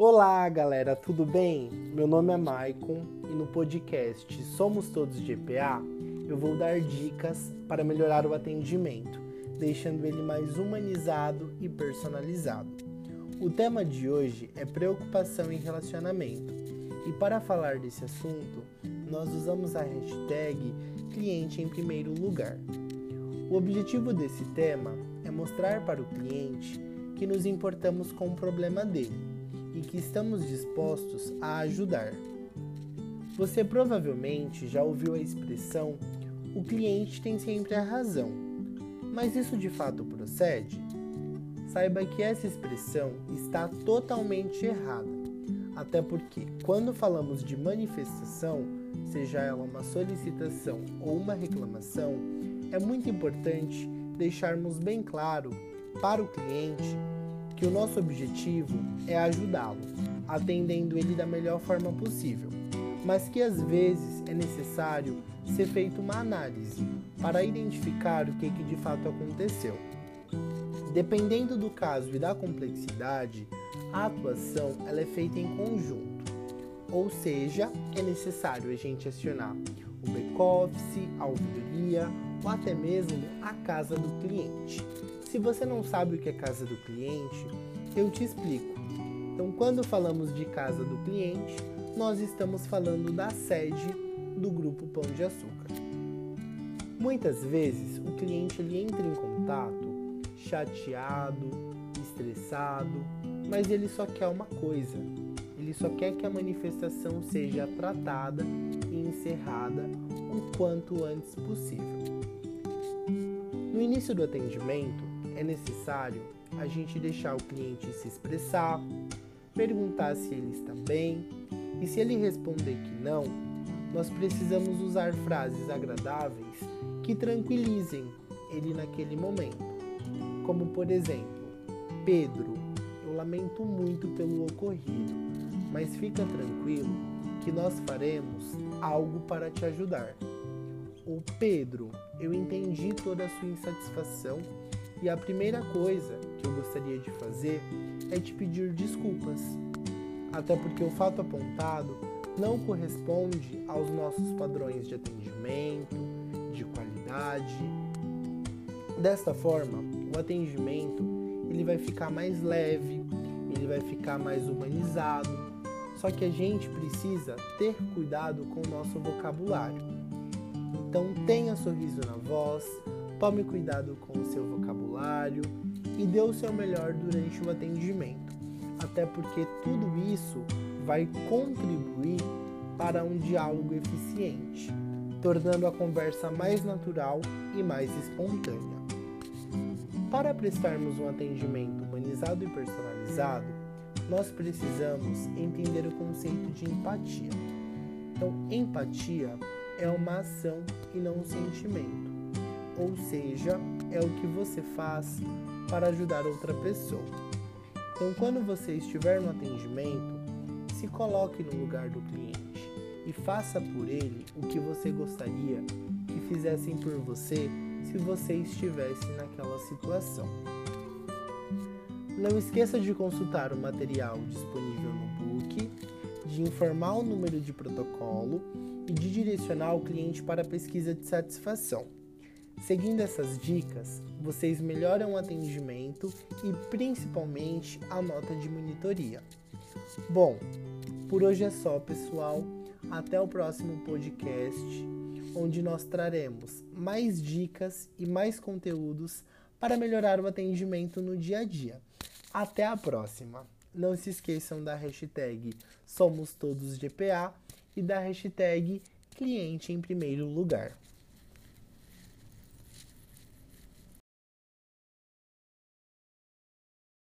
Olá, galera, tudo bem? Meu nome é Maicon e no podcast Somos Todos EPA eu vou dar dicas para melhorar o atendimento, deixando ele mais humanizado e personalizado. O tema de hoje é preocupação em relacionamento e para falar desse assunto nós usamos a hashtag cliente em primeiro lugar. O objetivo desse tema é mostrar para o cliente que nos importamos com o problema dele e que estamos dispostos a ajudar. Você provavelmente já ouviu a expressão o cliente tem sempre a razão, mas isso de fato procede? Saiba que essa expressão está totalmente errada, até porque quando falamos de manifestação, seja ela uma solicitação ou uma reclamação, é muito importante deixarmos bem claro para o cliente que o nosso objetivo é ajudá-lo, atendendo ele da melhor forma possível, mas que às vezes é necessário ser feita uma análise para identificar o que, que de fato aconteceu. Dependendo do caso e da complexidade, a atuação ela é feita em conjunto, ou seja, é necessário a gente acionar o back-office, a ouvidoria ou até mesmo a casa do cliente. Se você não sabe o que é casa do cliente, eu te explico. Então, quando falamos de casa do cliente, nós estamos falando da sede do grupo Pão de Açúcar. Muitas vezes o cliente ele entra em contato chateado, estressado, mas ele só quer uma coisa. Ele só quer que a manifestação seja tratada e encerrada o quanto antes possível. No início do atendimento, é necessário a gente deixar o cliente se expressar, perguntar se ele está bem e se ele responder que não, nós precisamos usar frases agradáveis que tranquilizem ele naquele momento. Como por exemplo, Pedro, eu lamento muito pelo ocorrido, mas fica tranquilo que nós faremos algo para te ajudar. Ou Pedro, eu entendi toda a sua insatisfação e a primeira coisa que eu gostaria de fazer é te pedir desculpas, até porque o fato apontado não corresponde aos nossos padrões de atendimento, de qualidade. Desta forma, o atendimento ele vai ficar mais leve, ele vai ficar mais humanizado. Só que a gente precisa ter cuidado com o nosso vocabulário. Então tenha sorriso na voz, Tome cuidado com o seu vocabulário e dê o seu melhor durante o atendimento, até porque tudo isso vai contribuir para um diálogo eficiente, tornando a conversa mais natural e mais espontânea. Para prestarmos um atendimento humanizado e personalizado, nós precisamos entender o conceito de empatia. Então, empatia é uma ação e não um sentimento ou seja, é o que você faz para ajudar outra pessoa. Então, quando você estiver no atendimento, se coloque no lugar do cliente e faça por ele o que você gostaria que fizessem por você se você estivesse naquela situação. Não esqueça de consultar o material disponível no book, de informar o número de protocolo e de direcionar o cliente para a pesquisa de satisfação. Seguindo essas dicas, vocês melhoram o atendimento e principalmente a nota de monitoria. Bom, por hoje é só, pessoal. Até o próximo podcast, onde nós traremos mais dicas e mais conteúdos para melhorar o atendimento no dia a dia. Até a próxima! Não se esqueçam da hashtag Somos Todos GPA e da hashtag Cliente em Primeiro Lugar.